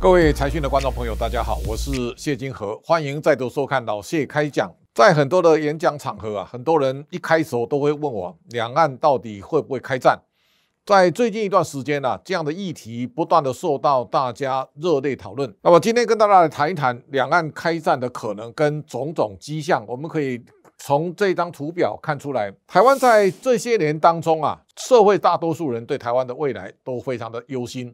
各位财讯的观众朋友，大家好，我是谢金河，欢迎再度收看老谢开讲。在很多的演讲场合啊，很多人一开始都会问我，两岸到底会不会开战？在最近一段时间呢，这样的议题不断的受到大家热烈讨论。那么今天跟大家来谈一谈两岸开战的可能跟种种迹象，我们可以从这张图表看出来，台湾在这些年当中啊，社会大多数人对台湾的未来都非常的忧心。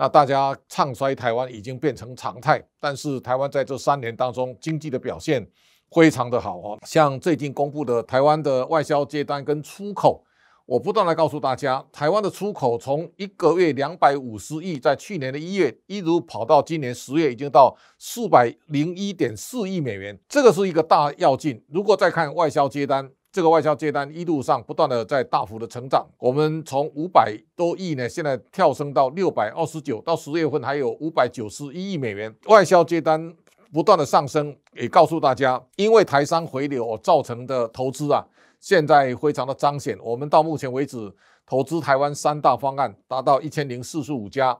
那大家唱衰台湾已经变成常态，但是台湾在这三年当中经济的表现非常的好哦，像最近公布的台湾的外销接单跟出口，我不断来告诉大家，台湾的出口从一个月两百五十亿，在去年的一月一路跑到今年十月，已经到四百零一点四亿美元，这个是一个大要进。如果再看外销接单，这个外销接单一路上不断的在大幅的成长，我们从五百多亿呢，现在跳升到六百二十九，到十月份还有五百九十一亿美元外销接单不断的上升，也告诉大家，因为台商回流造成的投资啊，现在非常的彰显。我们到目前为止投资台湾三大方案达到一千零四十五家。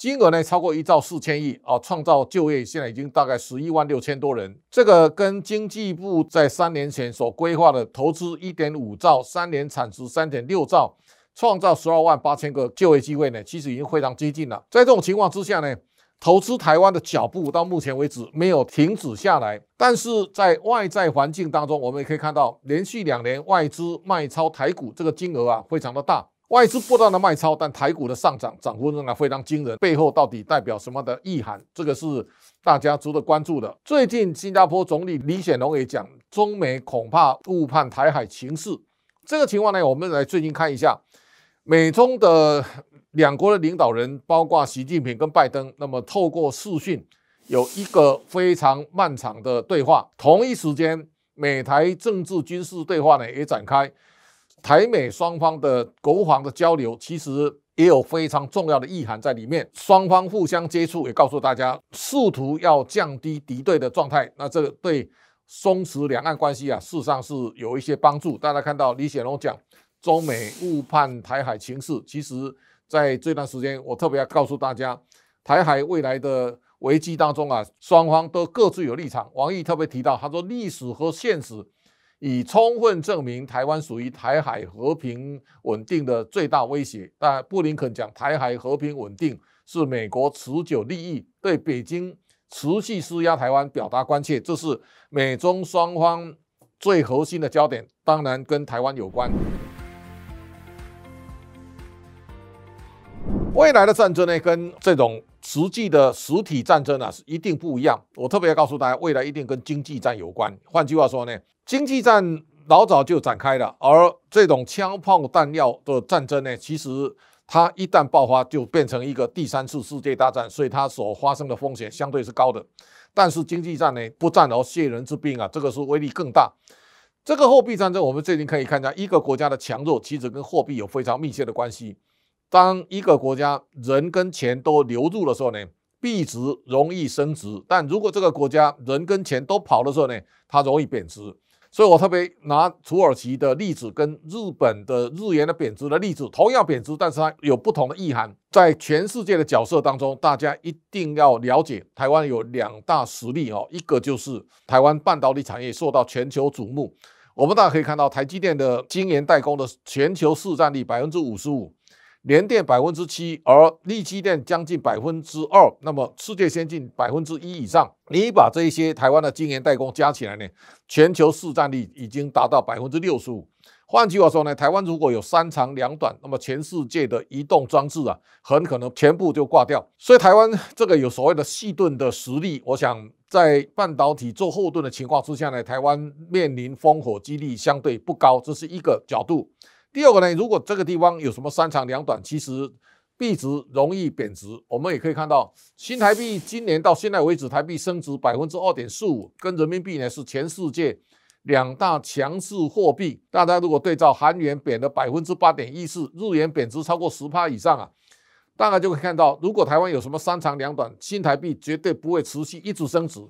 金额呢超过一兆四千亿啊，创造就业现在已经大概十一万六千多人。这个跟经济部在三年前所规划的投资一点五兆，三年产值三点六兆，创造十二万八千个就业机会呢，其实已经非常接近了。在这种情况之下呢，投资台湾的脚步到目前为止没有停止下来。但是在外在环境当中，我们也可以看到，连续两年外资卖超台股这个金额啊，非常的大。外资不断的卖超，但台股的上涨涨幅仍然非常惊人，背后到底代表什么的意涵？这个是大家值得关注的。最近新加坡总理李显龙也讲，中美恐怕误判台海情势。这个情况呢，我们来最近看一下，美中的两国的领导人，包括习近平跟拜登，那么透过视讯有一个非常漫长的对话。同一时间，美台政治军事对话呢也展开。台美双方的国防的交流，其实也有非常重要的意涵在里面。双方互相接触，也告诉大家，试图要降低敌对的状态。那这个对松弛两岸关系啊，事实上是有一些帮助。大家看到李显龙讲中美误判台海情势，其实在这段时间，我特别要告诉大家，台海未来的危机当中啊，双方都各自有立场。王毅特别提到，他说历史和现实。以充分证明台湾属于台海和平稳定的最大威胁。但布林肯讲，台海和平稳定是美国持久利益，对北京持续施压台湾表达关切，这是美中双方最核心的焦点。当然跟台湾有关。未来的战争呢，跟这种实际的实体战争啊，是一定不一样。我特别要告诉大家，未来一定跟经济战有关。换句话说呢？经济战老早就展开了，而这种枪炮弹药的战争呢，其实它一旦爆发就变成一个第三次世界大战，所以它所发生的风险相对是高的。但是经济战呢，不战而泄人之兵啊，这个是威力更大。这个货币战争，我们最近可以看到，一个国家的强弱其实跟货币有非常密切的关系。当一个国家人跟钱都流入的时候呢，币值容易升值；但如果这个国家人跟钱都跑的时候呢，它容易贬值。所以我特别拿土耳其的例子跟日本的日元的贬值的例子，同样贬值，但是它有不同的意涵。在全世界的角色当中，大家一定要了解，台湾有两大实力哦，一个就是台湾半导体产业受到全球瞩目。我们大家可以看到，台积电的晶圆代工的全球市占率百分之五十五。联电百分之七，而力基电将近百分之二，那么世界先进百分之一以上。你把这一些台湾的晶圆代工加起来呢，全球市占率已经达到百分之六十五。换句话说呢，台湾如果有三长两短，那么全世界的移动装置啊，很可能全部就挂掉。所以台湾这个有所谓的细盾的实力，我想在半导体做后盾的情况之下呢，台湾面临烽火几率相对不高，这是一个角度。第二个呢，如果这个地方有什么三长两短，其实币值容易贬值。我们也可以看到，新台币今年到现在为止，台币升值百分之二点四五，跟人民币呢是全世界两大强势货币。大家如果对照韩元贬了百分之八点一四，日元贬值超过十趴以上啊，大概就会看到，如果台湾有什么三长两短，新台币绝对不会持续一直升值。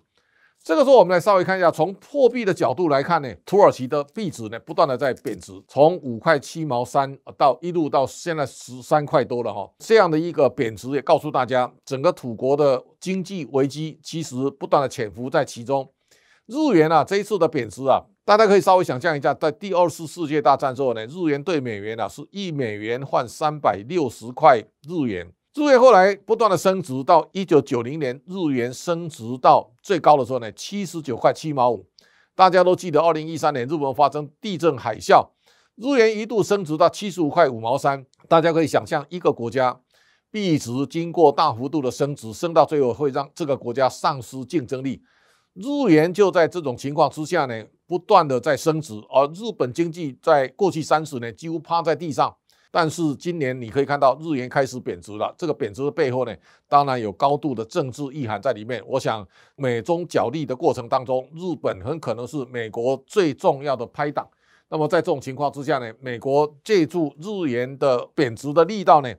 这个时候，我们来稍微看一下，从货币的角度来看呢，土耳其的币值呢不断的在贬值，从五块七毛三到一路到现在十三块多了哈，这样的一个贬值也告诉大家，整个土国的经济危机其实不断的潜伏在其中。日元啊，这一次的贬值啊，大家可以稍微想象一下，在第二次世界大战之后呢，日元对美元啊是一美元换三百六十块日元。日元后来不断的升值，到一九九零年，日元升值到最高的时候呢，七十九块七毛五。大家都记得，二零一三年日本发生地震海啸，日元一度升值到七十五块五毛三。大家可以想象，一个国家币值经过大幅度的升值，升到最后会让这个国家丧失竞争力。日元就在这种情况之下呢，不断的在升值，而日本经济在过去三十年几乎趴在地上。但是今年你可以看到日元开始贬值了，这个贬值的背后呢，当然有高度的政治意涵在里面。我想美中角力的过程当中，日本很可能是美国最重要的拍档。那么在这种情况之下呢，美国借助日元的贬值的力道呢？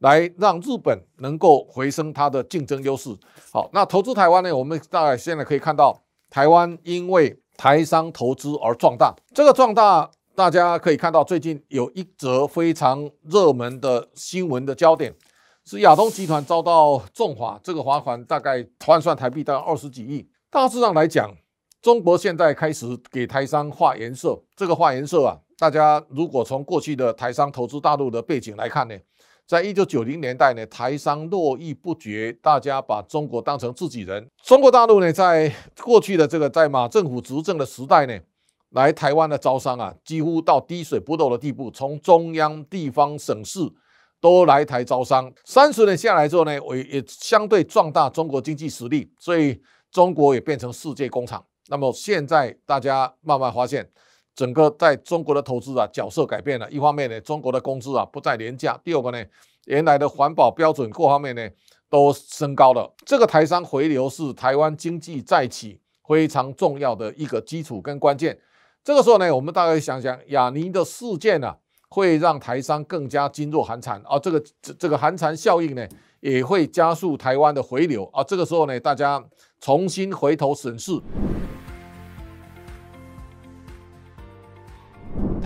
来让日本能够回升它的竞争优势。好，那投资台湾呢？我们大概现在可以看到，台湾因为台商投资而壮大。这个壮大，大家可以看到，最近有一则非常热门的新闻的焦点，是亚东集团遭到重罚，这个罚款大概换算台币大概二十几亿。大致上来讲，中国现在开始给台商画颜色。这个画颜色啊，大家如果从过去的台商投资大陆的背景来看呢？在一九九零年代呢，台商络绎不绝，大家把中国当成自己人。中国大陆呢，在过去的这个在马政府执政的时代呢，来台湾的招商啊，几乎到滴水不漏的地步，从中央、地方、省市都来台招商。三十年下来之后呢，也也相对壮大中国经济实力，所以中国也变成世界工厂。那么现在大家慢慢发现。整个在中国的投资啊，角色改变了。一方面呢，中国的工资啊不再廉价；第二个呢，原来的环保标准各方面呢都升高了。这个台商回流是台湾经济再起非常重要的一个基础跟关键。这个时候呢，我们大概想想，亚尼的事件呢，会让台商更加噤若寒蝉啊。这个这这个寒蝉效应呢，也会加速台湾的回流啊。这个时候呢，大家重新回头审视。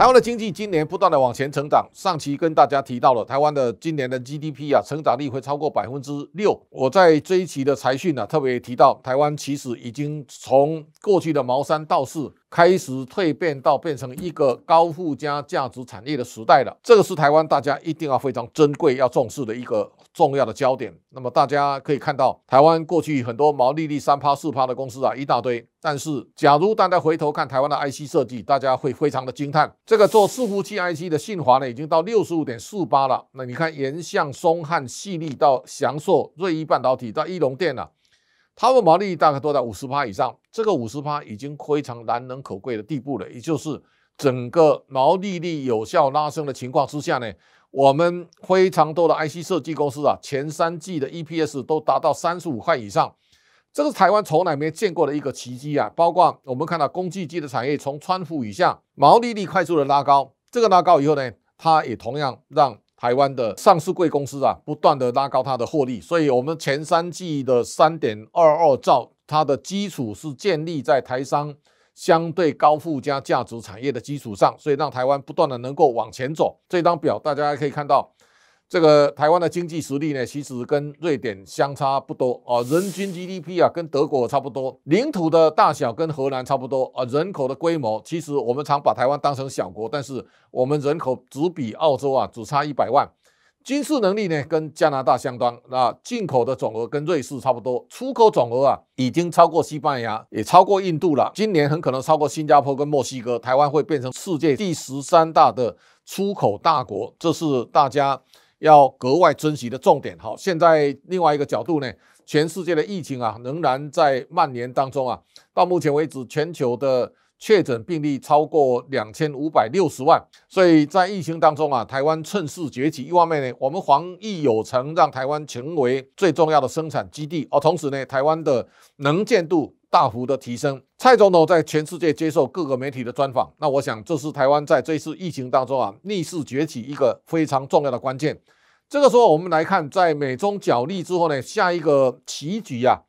台湾的经济今年不断的往前成长，上期跟大家提到了台湾的今年的 GDP 啊，成长率会超过百分之六。我在这一期的财讯呢，特别提到台湾其实已经从过去的毛三到四。开始蜕变到变成一个高附加价值产业的时代了，这个是台湾大家一定要非常珍贵、要重视的一个重要的焦点。那么大家可以看到，台湾过去很多毛利率三趴四趴的公司啊，一大堆。但是，假如大家回头看台湾的 IC 设计，大家会非常的惊叹。这个做伺服器 IC 的信华呢，已经到六十五点四八了。那你看，沿向松汉、细粒到翔硕、瑞昱半导体到一龙电了。他们毛利率大概都在五十趴以上，这个五十趴已经非常难能可贵的地步了。也就是整个毛利率有效拉升的情况之下呢，我们非常多的 IC 设计公司啊，前三季的 EPS 都达到三十五块以上，这个是台湾从来没见过的一个奇迹啊！包括我们看到工具机的产业从川普以下毛利率快速的拉高，这个拉高以后呢，它也同样让。台湾的上市贵公司啊，不断的拉高它的获利，所以我们前三季的三点二二兆，它的基础是建立在台商相对高附加价值产业的基础上，所以让台湾不断的能够往前走。这张表大家可以看到。这个台湾的经济实力呢，其实跟瑞典相差不多啊，人均 GDP 啊跟德国差不多，领土的大小跟荷兰差不多啊，人口的规模，其实我们常把台湾当成小国，但是我们人口只比澳洲啊只差一百万，军事能力呢跟加拿大相当，那进口的总额跟瑞士差不多，出口总额啊已经超过西班牙，也超过印度了，今年很可能超过新加坡跟墨西哥，台湾会变成世界第十三大的出口大国，这是大家。要格外珍惜的重点。好，现在另外一个角度呢，全世界的疫情啊，仍然在蔓延当中啊。到目前为止，全球的确诊病例超过两千五百六十万。所以在疫情当中啊，台湾趁势崛起。一方面呢，我们防疫有成，让台湾成为最重要的生产基地。而同时呢，台湾的能见度大幅的提升。蔡总统在全世界接受各个媒体的专访。那我想，这是台湾在这次疫情当中啊，逆势崛起一个非常重要的关键。这个时候，我们来看，在美中角力之后呢，下一个棋局啊，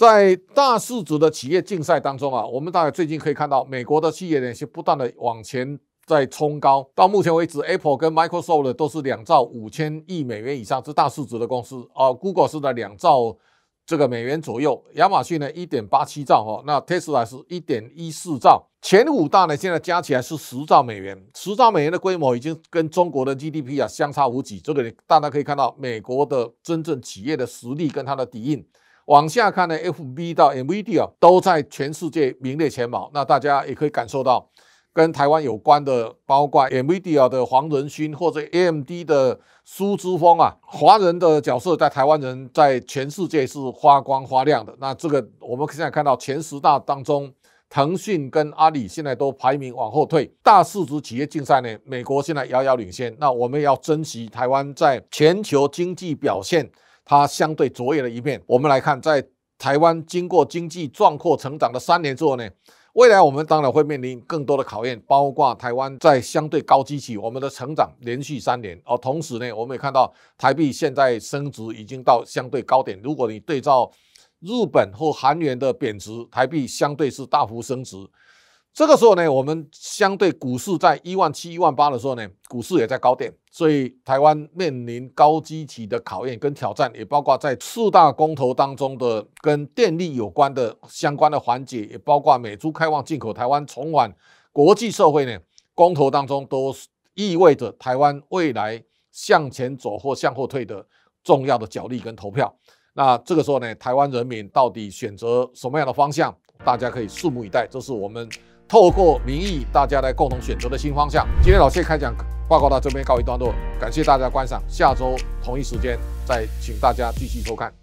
在大市值的企业竞赛当中啊，我们大概最近可以看到，美国的企业呢是不断的往前在冲高。到目前为止，Apple 跟 Microsoft 都是两兆五千亿美元以上，是大市值的公司啊。Google 是在两兆这个美元左右，亚马逊呢一点八七兆哈，那 Tesla 是一点一四兆。前五大呢现在加起来是十兆美元，十兆美元的规模已经跟中国的 GDP 啊相差无几。这个大家可以看到，美国的真正企业的实力跟它的底蕴。往下看呢，FB 到 NVIDIA 都在全世界名列前茅。那大家也可以感受到，跟台湾有关的，包括 NVIDIA 的黄仁勋或者 AMD 的苏之峰啊，华人的角色在台湾人在全世界是发光发亮的。那这个我们现在看到前十大当中，腾讯跟阿里现在都排名往后退。大市值企业竞赛呢，美国现在遥遥领先。那我们要珍惜台湾在全球经济表现。它相对卓越的一面，我们来看，在台湾经过经济壮阔成长的三年之后呢，未来我们当然会面临更多的考验，包括台湾在相对高基期，我们的成长连续三年，而同时呢，我们也看到台币现在升值已经到相对高点，如果你对照日本或韩元的贬值，台币相对是大幅升值。这个时候呢，我们相对股市在一万七、一万八的时候呢，股市也在高点，所以台湾面临高基期的考验跟挑战，也包括在四大公投当中的跟电力有关的相关的环节，也包括美猪开放进口、台湾重返国际社会呢，公投当中都意味着台湾未来向前走或向后退的重要的角力跟投票。那这个时候呢，台湾人民到底选择什么样的方向，大家可以拭目以待。这是我们。透过民意，大家来共同选择的新方向。今天老谢开讲报告到这边告一段落，感谢大家观赏，下周同一时间再请大家继续收看。